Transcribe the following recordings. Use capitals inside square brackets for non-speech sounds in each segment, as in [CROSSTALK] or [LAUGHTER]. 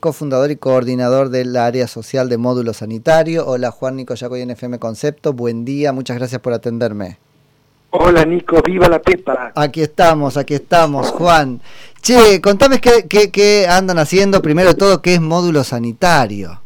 cofundador y coordinador del área social de módulo sanitario. Hola Juan Nico Yacoy en FM Concepto, buen día, muchas gracias por atenderme. Hola Nico, viva la Pepa. Aquí estamos, aquí estamos, Juan. Che, contame qué, qué, andan haciendo, primero de todo, qué es módulo sanitario.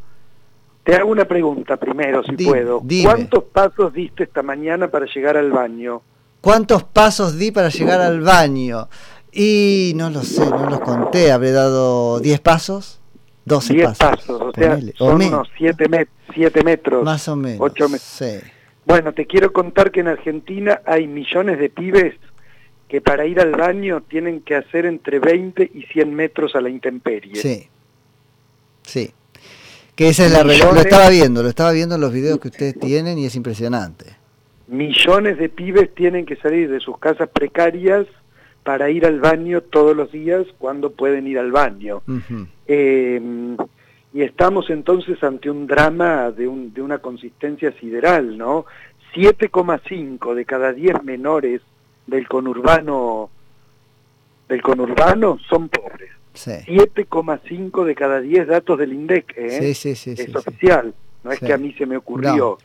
Te hago una pregunta primero, si puedo. ¿Cuántos pasos diste esta mañana para llegar al baño? ¿Cuántos pasos di para llegar al baño? Y no lo sé, no los conté, habré dado 10 pasos. 12 10 pasos. o sea, son unos 7 metros. Más o menos. 8 metros. Bueno, te quiero contar que en Argentina hay millones de pibes que para ir al baño tienen que hacer entre 20 y 100 metros a la intemperie. Sí. Sí. Que esa es la Lo estaba viendo, lo estaba viendo en los videos que ustedes tienen y es impresionante. Millones de pibes tienen que salir de sus casas precarias para ir al baño todos los días cuando pueden ir al baño. Em, y estamos entonces ante un drama de, un, de una consistencia sideral, ¿no? 7,5 de cada 10 menores del conurbano del conurbano son pobres. 7,5 de cada 10 datos del INDEC, ¿eh? es oficial, no es que a mí se me ocurrió.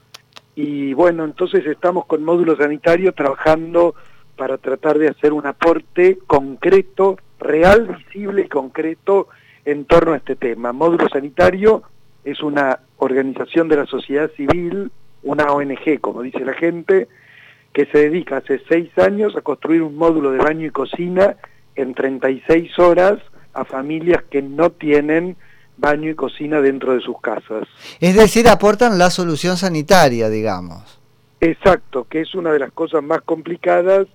Y bueno, entonces estamos con módulo sanitario trabajando para tratar de hacer un aporte concreto, real, visible y concreto en torno a este tema. Módulo Sanitario es una organización de la sociedad civil, una ONG, como dice la gente, que se dedica hace seis años a construir un módulo de baño y cocina en 36 horas a familias que no tienen baño y cocina dentro de sus casas. Es decir, aportan la solución sanitaria, digamos. Exacto, que es una de las cosas más complicadas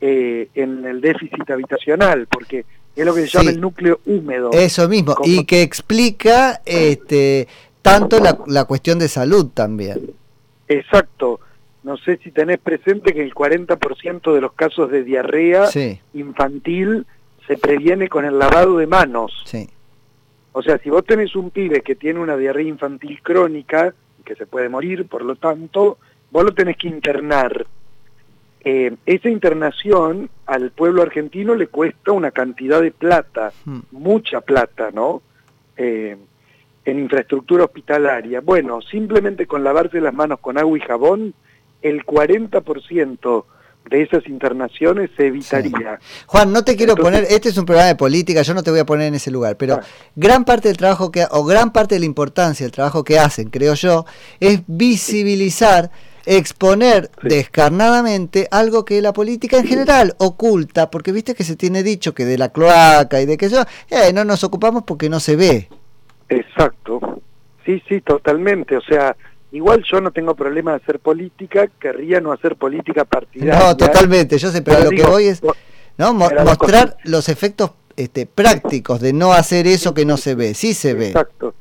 eh, en el déficit habitacional, porque es lo que se llama el núcleo húmedo. Eso mismo, y que explica este, tanto la, la, cuestión de salud también. Exacto. No sé si tenés presente que el 40% de los casos de diarrea infantil se previene con el lavado de manos. Sí. O sea, si vos tenés un pibe que tiene una diarrea infantil crónica, que se puede morir, por lo tanto, vos lo tenés que internar eh, esa internación al pueblo argentino le cuesta una cantidad de plata, hmm. mucha plata, ¿no? Eh, en infraestructura hospitalaria. Bueno, simplemente con lavarse las manos con agua y jabón, el 40% de esas internaciones se evitaría. Juan, no te quiero poner, este es un programa de política, yo no te voy a poner en ese lugar, pero ah. gran parte del trabajo que, o gran parte de la importancia del trabajo que hacen, creo yo, es visibilizar exponer descarnadamente algo que la política en general oculta, porque viste que se tiene dicho que de la cloaca y de que yo, eh, no nos ocupamos porque no se ve. Exacto, sí, sí, totalmente, o sea, igual yo no tengo problema de hacer política, querría no hacer política partidaria. No, totalmente, yo sé, pero, lo que voy es ¿no? mostrar los efectos este, prácticos de no hacer eso que no se ve, sí se ve. Exacto.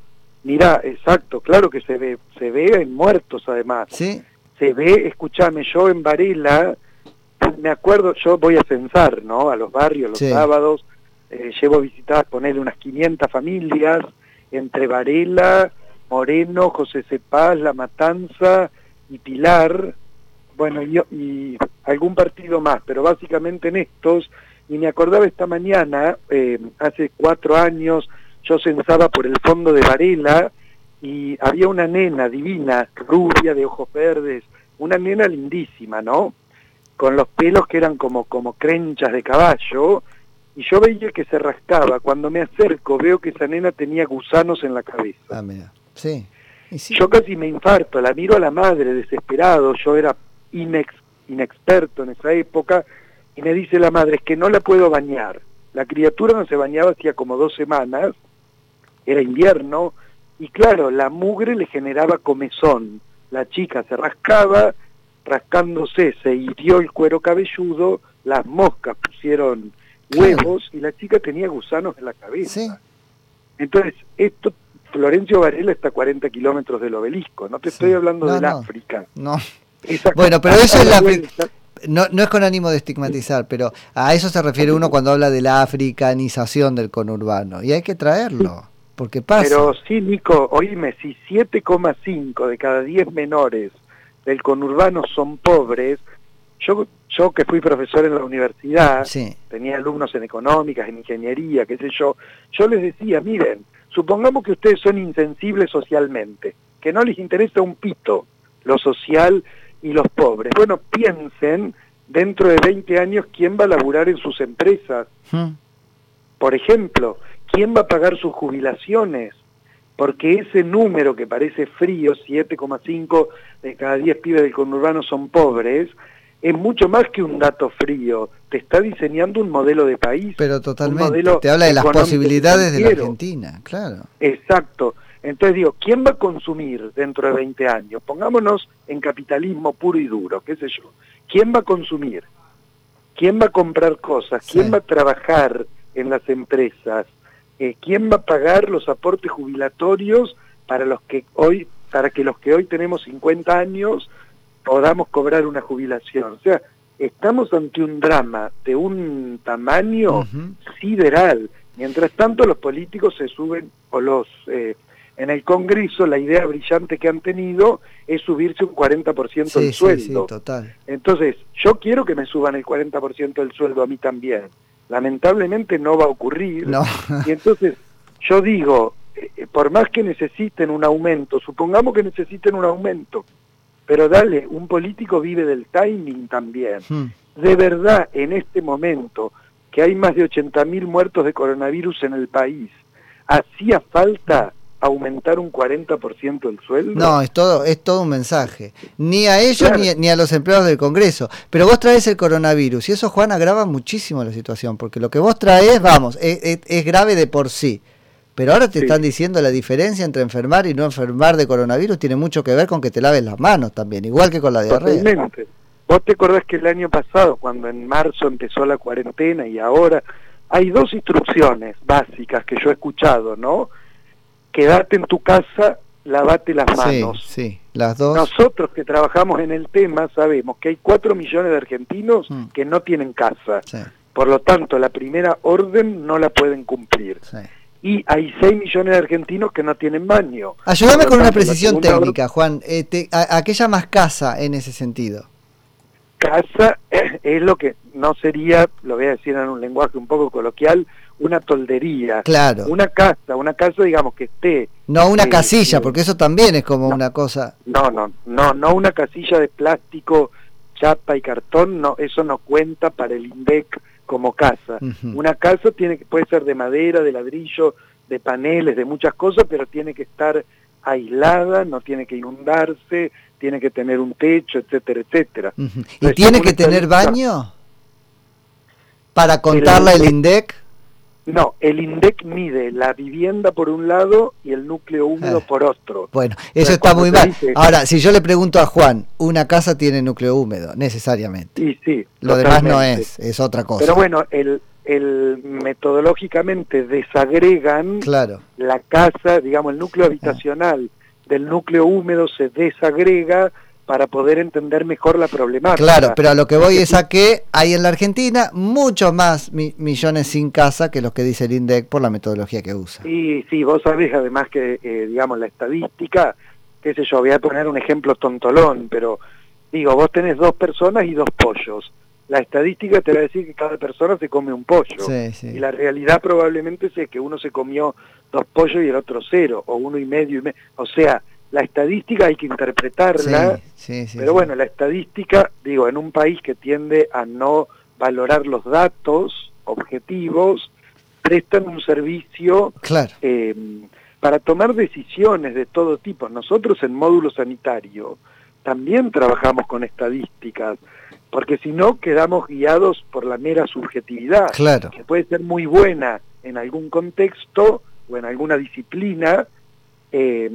Mirá, exacto, claro que se ve, se ve en muertos además. Sí se ve, escúchame, yo en Varela, me acuerdo, yo voy a censar, ¿no? A los barrios los sábados, eh, llevo a visitar, ponerle unas 500 familias, entre Varela, Moreno, José Cepaz, La Matanza y Pilar, bueno, y, y algún partido más, pero básicamente en estos, y me acordaba esta mañana, eh, hace cuatro años, yo censaba por el fondo de Varela, y había una nena divina, rubia, de ojos verdes, una nena lindísima, ¿no? Con los pelos que eran como, como crenchas de caballo, y yo veía que se rascaba. Cuando me acerco veo que esa nena tenía gusanos en la cabeza. Ah, mira. Sí. Yo casi me infarto, la miro a la madre desesperado, yo era inex, inexperto en esa época, y me dice la madre, es que no la puedo bañar. La criatura no se bañaba hacía como dos semanas, era invierno, y claro, la mugre le generaba comezón. La chica se rascaba, rascándose se hirió el cuero cabelludo, las moscas pusieron huevos y la chica tenía gusanos en la cabeza. Entonces, esto, Florencio Varela está a 40 kilómetros del obelisco, no te estoy hablando del África. No. bueno, pero eso es la... No, no es con ánimo de estigmatizar, pero a eso se refiere uno cuando habla de la africanización del conurbano, y hay que traerlo. Porque pasa. Pero sí, Nico, oíme, si 7,5 de cada 10 menores del conurbano son pobres, yo, yo que fui profesor en la universidad, tenía alumnos en económicas, en ingeniería, qué sé yo, yo les decía, miren, supongamos que ustedes son insensibles socialmente, que no les interesa un pito lo social y los pobres. Bueno, piensen dentro de 20 años quién va a laburar en sus empresas. Hmm. Por ejemplo, quién va a pagar sus jubilaciones. Porque ese número que parece frío, 7,5 de cada 10 pibes del conurbano son pobres, es mucho más que un dato frío. Te está diseñando un modelo de país. Pero totalmente. Te habla de las posibilidades de la Argentina, claro. Exacto. Entonces digo, ¿quién va a consumir dentro de 20 años? Pongámonos en capitalismo puro y duro, qué sé yo. ¿Quién va a consumir? ¿Quién va a comprar cosas? ¿Quién va a trabajar en las empresas? Eh, ¿Quién va a pagar los aportes jubilatorios para los que hoy, para que los que hoy tenemos 50 años podamos cobrar una jubilación? O sea, estamos ante un drama de un tamaño sideral. Mientras tanto, los políticos se suben, o los eh, en el Congreso la idea brillante que han tenido es subirse un 40% del sueldo. Sí, total. Entonces, yo quiero que me suban el 40% del sueldo a mí también. Lamentablemente no va a ocurrir. Y entonces, yo digo, eh, por más que necesiten un aumento, supongamos que necesiten un aumento, pero dale, un político vive del timing también. Hmm. De verdad, en este momento, que hay más de 80.000 muertos de coronavirus en el país, hacía falta aumentar un 40% el sueldo? No, es todo, es todo un mensaje. Ni a ellos ni, a los empleados del Congreso. Pero vos traes el coronavirus y eso, Juan, agrava muchísimo la situación, porque lo que vos traes, vamos, es, grave de por sí. Pero ahora te están diciendo la diferencia entre enfermar y no enfermar de coronavirus tiene mucho que ver con que te laves las manos también, igual que con la diarrea. Totalmente. Vos te acordás que el año pasado, cuando en marzo empezó la cuarentena y ahora hay dos instrucciones básicas que yo he escuchado, ¿no? Quédate en tu casa, lavate las manos. Sí, las dos. Nosotros que trabajamos en el tema sabemos que hay cuatro millones de argentinos mm. que no tienen casa. Por lo tanto, la primera orden no la pueden cumplir. Y hay 6 millones de argentinos que no tienen baño. Ayúdame con una precisión técnica, Juan. Eh, a, qué llamas casa en ese sentido? Casa es lo que no sería, lo voy a decir en un lenguaje un poco coloquial, una toldería. Claro. Una casa, una casa digamos que esté... No una casilla, porque eso también es como una cosa... No, no, no, no una casilla de plástico, chapa y cartón, no, eso no cuenta para el INDEC como casa. Una casa tiene que puede ser de madera, de ladrillo, de paneles, de muchas cosas, pero tiene que estar aislada, no tiene que inundarse, tiene que tener un techo, etcétera, etcétera. ¿Y tiene que tener baño? Para contarle el INDEC. No, el INDEC mide la vivienda por un lado y el núcleo húmedo ah. por otro. Bueno, eso está muy mal. Ahora, si yo le pregunto a Juan, una casa tiene núcleo húmedo, necesariamente. Y sí. Lo demás no es, es otra cosa. Pero bueno, el, el metodológicamente desagregan claro. la casa, digamos, el núcleo habitacional del núcleo húmedo se desagrega para poder entender mejor la problemática. Claro, pero a lo que voy es a que hay en la Argentina muchos más millones sin casa que los que dice el INDEC por la metodología que usa. Sí, sí, vos sabés además que, eh, digamos, la estadística, qué sé yo, voy a poner un ejemplo tontolón, pero digo, vos tenés dos personas y dos pollos. La estadística te va a decir que cada persona se come un pollo. Y la realidad probablemente es que uno se comió dos pollos y el otro cero, o uno y medio y medio. O sea, la estadística hay que interpretarla, pero bueno, la estadística, digo, en un país que tiende a no valorar los datos objetivos, prestan un servicio eh, para tomar decisiones de todo tipo. Nosotros en módulo sanitario también trabajamos con estadísticas, porque si no quedamos guiados por la mera subjetividad, que puede ser muy buena en algún contexto o en alguna disciplina, eh,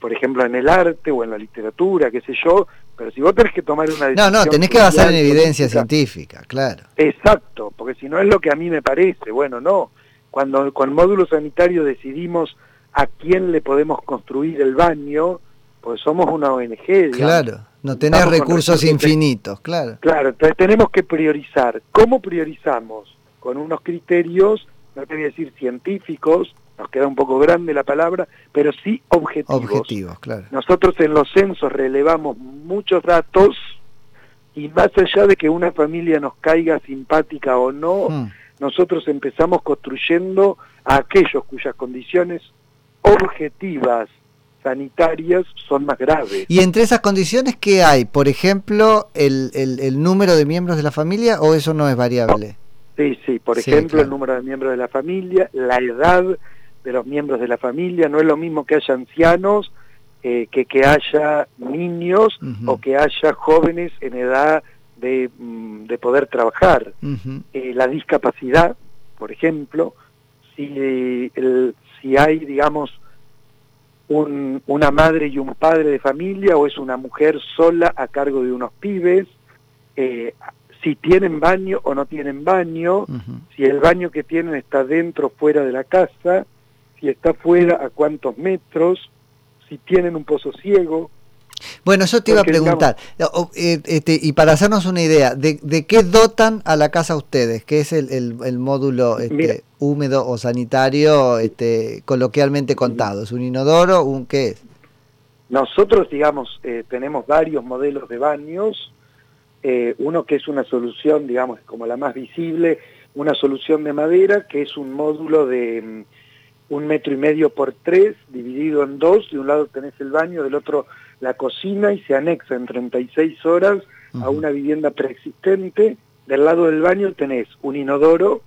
por ejemplo, en el arte o en la literatura, qué sé yo, pero si vos tenés que tomar una decisión... No, no, tenés que basar en evidencia científica, claro. Exacto, porque si no es lo que a mí me parece, bueno, no. Cuando con módulo sanitario decidimos a quién le podemos construir el baño, pues somos una ONG. Digamos. Claro, no tenés recursos infinitos, claro. Claro, entonces tenemos que priorizar. ¿Cómo priorizamos? Con unos criterios, no te voy a decir científicos, nos queda un poco grande la palabra, pero sí objetivos. Objetivos, claro. Nosotros en los censos relevamos muchos datos y más allá de que una familia nos caiga simpática o no, hmm. nosotros empezamos construyendo a aquellos cuyas condiciones objetivas sanitarias son más graves. ¿Y entre esas condiciones qué hay? Por ejemplo, el, el, número de miembros de la familia o eso no es variable? Sí, sí, por ejemplo, el número de miembros de la familia, la edad de los miembros de la familia, no es lo mismo que haya ancianos eh, que que haya niños o que haya jóvenes en edad de, mm, de poder trabajar. Eh, la discapacidad, por ejemplo, si, el, si hay, digamos, un, una madre y un padre de familia o es una mujer sola a cargo de unos pibes, eh, si tienen baño o no tienen baño, si el baño que tienen está dentro o fuera de la casa, si está fuera a cuántos metros, si tienen un pozo ciego, bueno, yo te iba a preguntar, eh, este, y para hacernos una idea, ¿de, qué dotan a la casa ustedes? ¿Qué es el, módulo este, húmedo o sanitario este, coloquialmente contado? ¿Es un inodoro? Un, ¿Qué es? Nosotros, digamos, eh, tenemos varios modelos de baños, eh, uno que es una solución, digamos, como la más visible, una solución de madera, que es un módulo de mm, un metro y medio por tres, dividido en dos, de un lado tenés el baño, del otro la cocina y se anexa en 36 horas a una vivienda preexistente. Del lado del baño tenés un inodoro,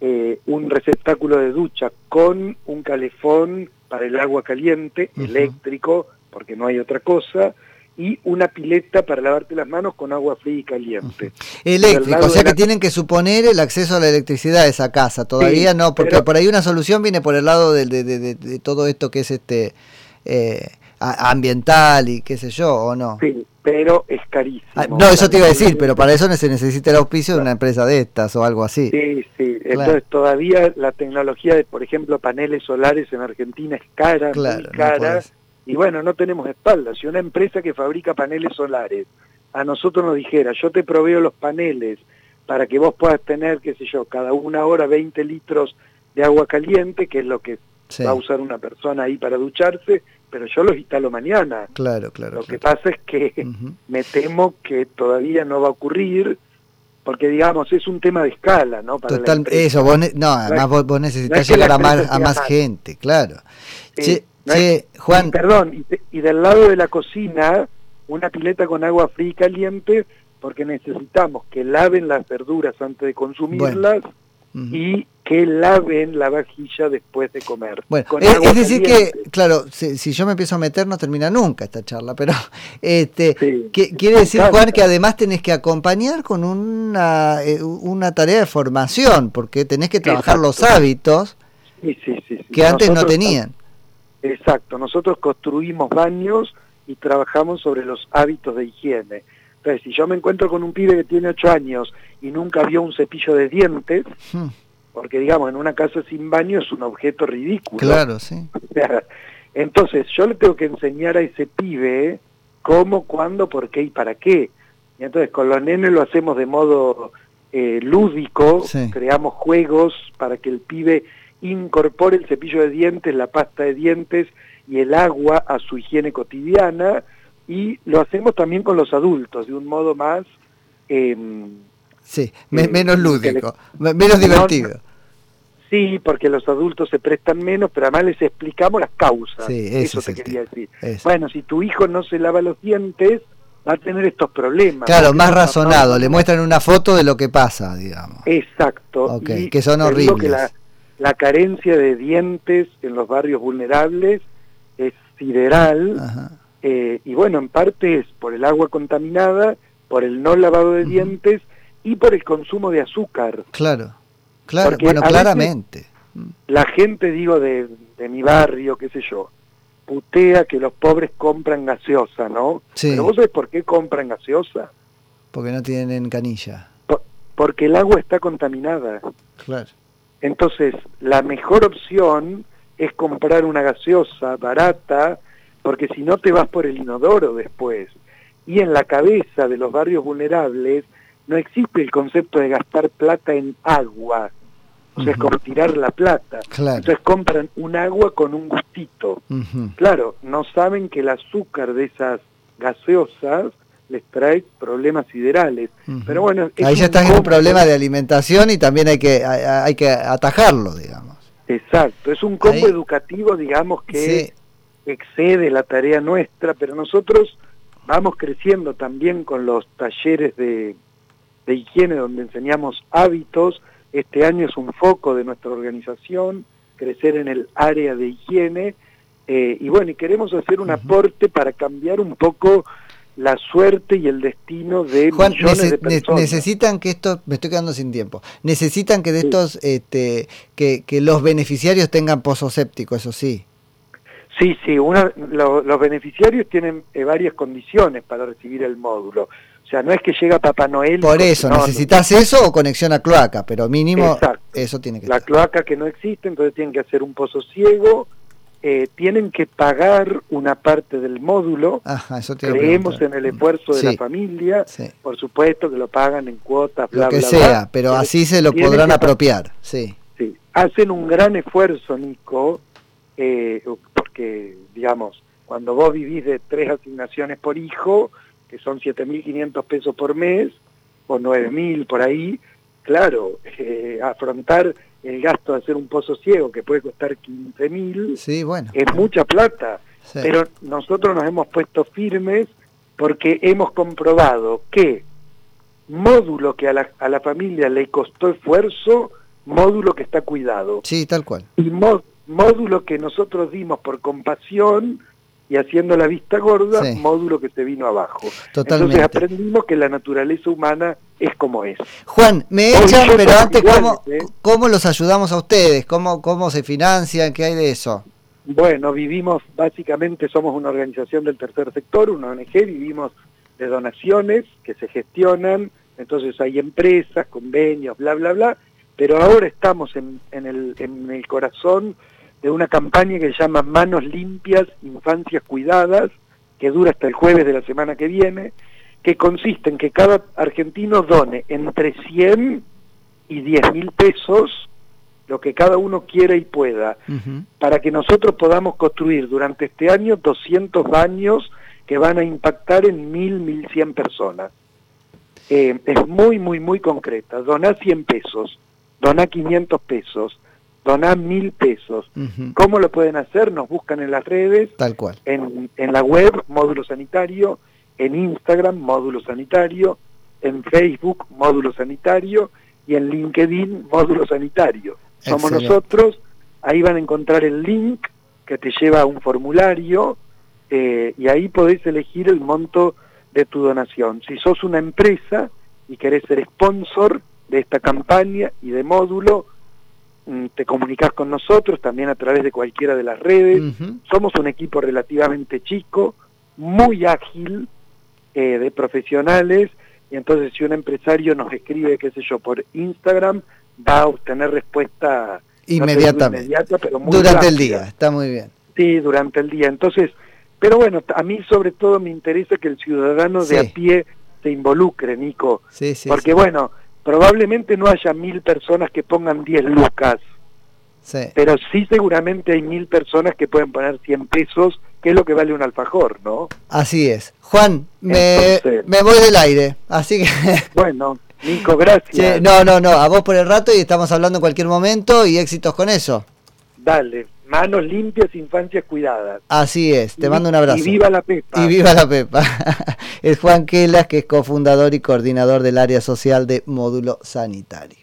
eh, un receptáculo de ducha con un calefón para el agua caliente, eléctrico, porque no hay otra cosa, y una pileta para lavarte las manos con agua fría y caliente. Eléctrico, o sea que tienen que suponer el acceso a la electricidad de esa casa, todavía no, porque por ahí una solución viene por el lado de, de todo esto que es este... Eh, ambiental y qué sé yo, ¿o no? Sí, pero es carísimo. Ah, no, eso te iba a decir, pero para eso se necesita el auspicio de una empresa de estas o algo así. Sí, sí. Entonces todavía la tecnología de, por ejemplo, paneles solares en Argentina es cara, muy cara. Y bueno, no tenemos espalda. Si una empresa que fabrica paneles solares a nosotros nos dijera, yo te proveo los paneles para que vos puedas tener, qué sé yo, cada una hora 20 litros de agua caliente, que es lo que va a usar una persona ahí para ducharse, pero yo los instalo mañana. Claro, claro. Lo que pasa es que me temo que todavía no va a ocurrir, porque digamos, es un tema de escala, ¿no? Total, eso, vos no, además vos, necesitas llegar a más, a más gente, claro. Eh, Juan. perdón, y, del lado de la cocina, una pileta con agua fría y caliente, porque necesitamos que laven las verduras antes de consumirlas y que laven la vajilla después de comer. Bueno, es, decir que, claro, si, yo me empiezo a meter no termina nunca esta charla, pero [LAUGHS] este quiere decir, Juan, que además tenés que acompañar con una, eh, una tarea de formación, porque tenés que trabajar los hábitos que antes no tenían. Exacto, nosotros construimos baños y trabajamos sobre los hábitos de higiene. Entonces, si yo me encuentro con un pibe que tiene 8 años y nunca vio un cepillo de dientes, hmm porque digamos, en una casa sin baño es un objeto ridículo. Claro, sí. [LAUGHS] Entonces, yo le tengo que enseñar a ese pibe cómo, cuándo, por qué y para qué. Y entonces, con los nenes lo hacemos de modo eh, lúdico, creamos juegos para que el pibe incorpore el cepillo de dientes, la pasta de dientes y el agua a su higiene cotidiana, y lo hacemos también con los adultos, de un modo más... Em, sí, eh, menos lúdico, menos divertido. Sí, porque los adultos se prestan menos, pero además les explicamos las causas. Sí, eso, te quería decir. Bueno, si tu hijo no se lava los dientes, va a tener estos problemas. Claro, más razonado, le muestran una foto de lo que pasa, digamos. Exacto. que son horribles. Que la, carencia de dientes en los barrios vulnerables es sideral, eh, y bueno, en parte es por el agua contaminada, por el no lavado de dientes y por el consumo de azúcar. Claro. Claro, bueno, claramente. La gente, digo, de, de, mi barrio, qué sé yo, putea que los pobres compran gaseosa, ¿no? Sí. Pero vos sabés por qué compran gaseosa. Porque no tienen canilla. porque el agua está contaminada. Claro. Entonces, la mejor opción es comprar una gaseosa barata, porque si no te vas por el inodoro después. Y en la cabeza de los barrios vulnerables no existe el concepto de gastar plata en agua. O sea, es como tirar la plata. Entonces compran un agua con un gustito. Claro, no saben que el azúcar de esas gaseosas les trae problemas siderales. Pero bueno, ahí ya estás en un problema de alimentación y también hay que hay, que atajarlo, digamos. Exacto, es un combo educativo, digamos, que excede la tarea nuestra, pero nosotros vamos creciendo también con los talleres de, de higiene donde enseñamos hábitos. Este año es un foco de nuestra organización, crecer en el área de higiene. Eh, y bueno, y queremos hacer un aporte para cambiar un poco la suerte y el destino de Juan, millones de personas. necesitan que esto, me estoy quedando sin tiempo, necesitan que de estos, este, que, que los beneficiarios tengan pozo séptico, eso sí. Sí, sí, una, los beneficiarios tienen eh, varias condiciones para recibir el módulo. O sea, no es que llega Papá Noel. Por eso, necesitas eso o conexión a cloaca, pero mínimo eso tiene que La cloaca que no existe, entonces tienen que hacer un pozo ciego, eh, tienen que pagar una parte del módulo. Ajá, eso Creemos en el esfuerzo de la familia, por supuesto que lo pagan en cuotas, bla, lo que sea, pero así se lo podrán apropiar. Sí. sí. Hacen un gran esfuerzo, Nico, eh, porque, digamos, cuando vos vivís de tres asignaciones por hijo, que son 7.500 pesos por mes, o 9.000 por ahí, claro, eh, afrontar el gasto de hacer un pozo ciego que puede costar 15.000 sí, bueno. es mucha plata, pero nosotros nos hemos puesto firmes porque hemos comprobado que módulo que a la, a la familia le costó esfuerzo, módulo que está cuidado. Sí, tal cual. Y módulo que nosotros dimos por compasión y haciendo la vista gorda, módulo que se vino abajo. Totalmente. Entonces aprendimos que la naturaleza humana es como es. Juan, me echan, pero antes, ¿cómo, ¿eh? ¿cómo los ayudamos a ustedes? ¿Cómo, ¿Cómo se financian? ¿Qué hay de eso? Bueno, vivimos, básicamente somos una organización del tercer sector, una ONG, vivimos de donaciones que se gestionan, entonces hay empresas, convenios, bla, bla, bla, pero ahora estamos en, en, el, en el corazón de una campaña que se llama Manos Limpias, Infancias Cuidadas, que dura hasta el jueves de la semana que viene, que consiste en que cada argentino done entre 100 y 10 mil pesos, lo que cada uno quiera y pueda, para que nosotros podamos construir durante este año 200 baños que van a impactar en 1000, 1100 personas. Eh, es muy, muy, muy concreta. Doná 100 pesos, doná 500 pesos, doná mil pesos. ¿Cómo lo pueden hacer? Nos buscan en las redes, tal cual, en, en la web Módulo Sanitario, en Instagram Módulo Sanitario, en Facebook Módulo Sanitario y en LinkedIn Módulo Sanitario. Somos nosotros, ahí van a encontrar el link que te lleva a un formulario eh, y ahí podés elegir el monto de tu donación. Si sos una empresa y querés ser sponsor de esta campaña y de módulo, te comunicas con nosotros también a través de cualquiera de las redes. Somos un equipo relativamente chico, muy ágil, eh, de profesionales, y entonces si un empresario nos escribe, qué sé yo, por Instagram, va a obtener respuesta inmediatamente, inmediata, pero durante el día, está muy bien. Sí, durante el día. Entonces, pero bueno, a mí sobre todo me interesa que el ciudadano de a pie se involucre, Nico, sí, sí, porque bueno, probablemente no haya mil personas que pongan 10 lucas, pero sí seguramente hay mil personas que pueden poner 100 pesos, que es lo que vale un alfajor, ¿no? Así es. Juan, me, me voy del aire, así que... [LAUGHS] bueno, Nico, gracias. no, no, no, a vos por el rato y estamos hablando en cualquier momento y éxitos con eso. Dale, manos limpias, infancias cuidadas. Así es, te mando un abrazo. Y viva la Pepa. Y viva la Pepa. [LAUGHS] es Juan Quelas, que es cofundador y coordinador del área social de Módulo Sanitario.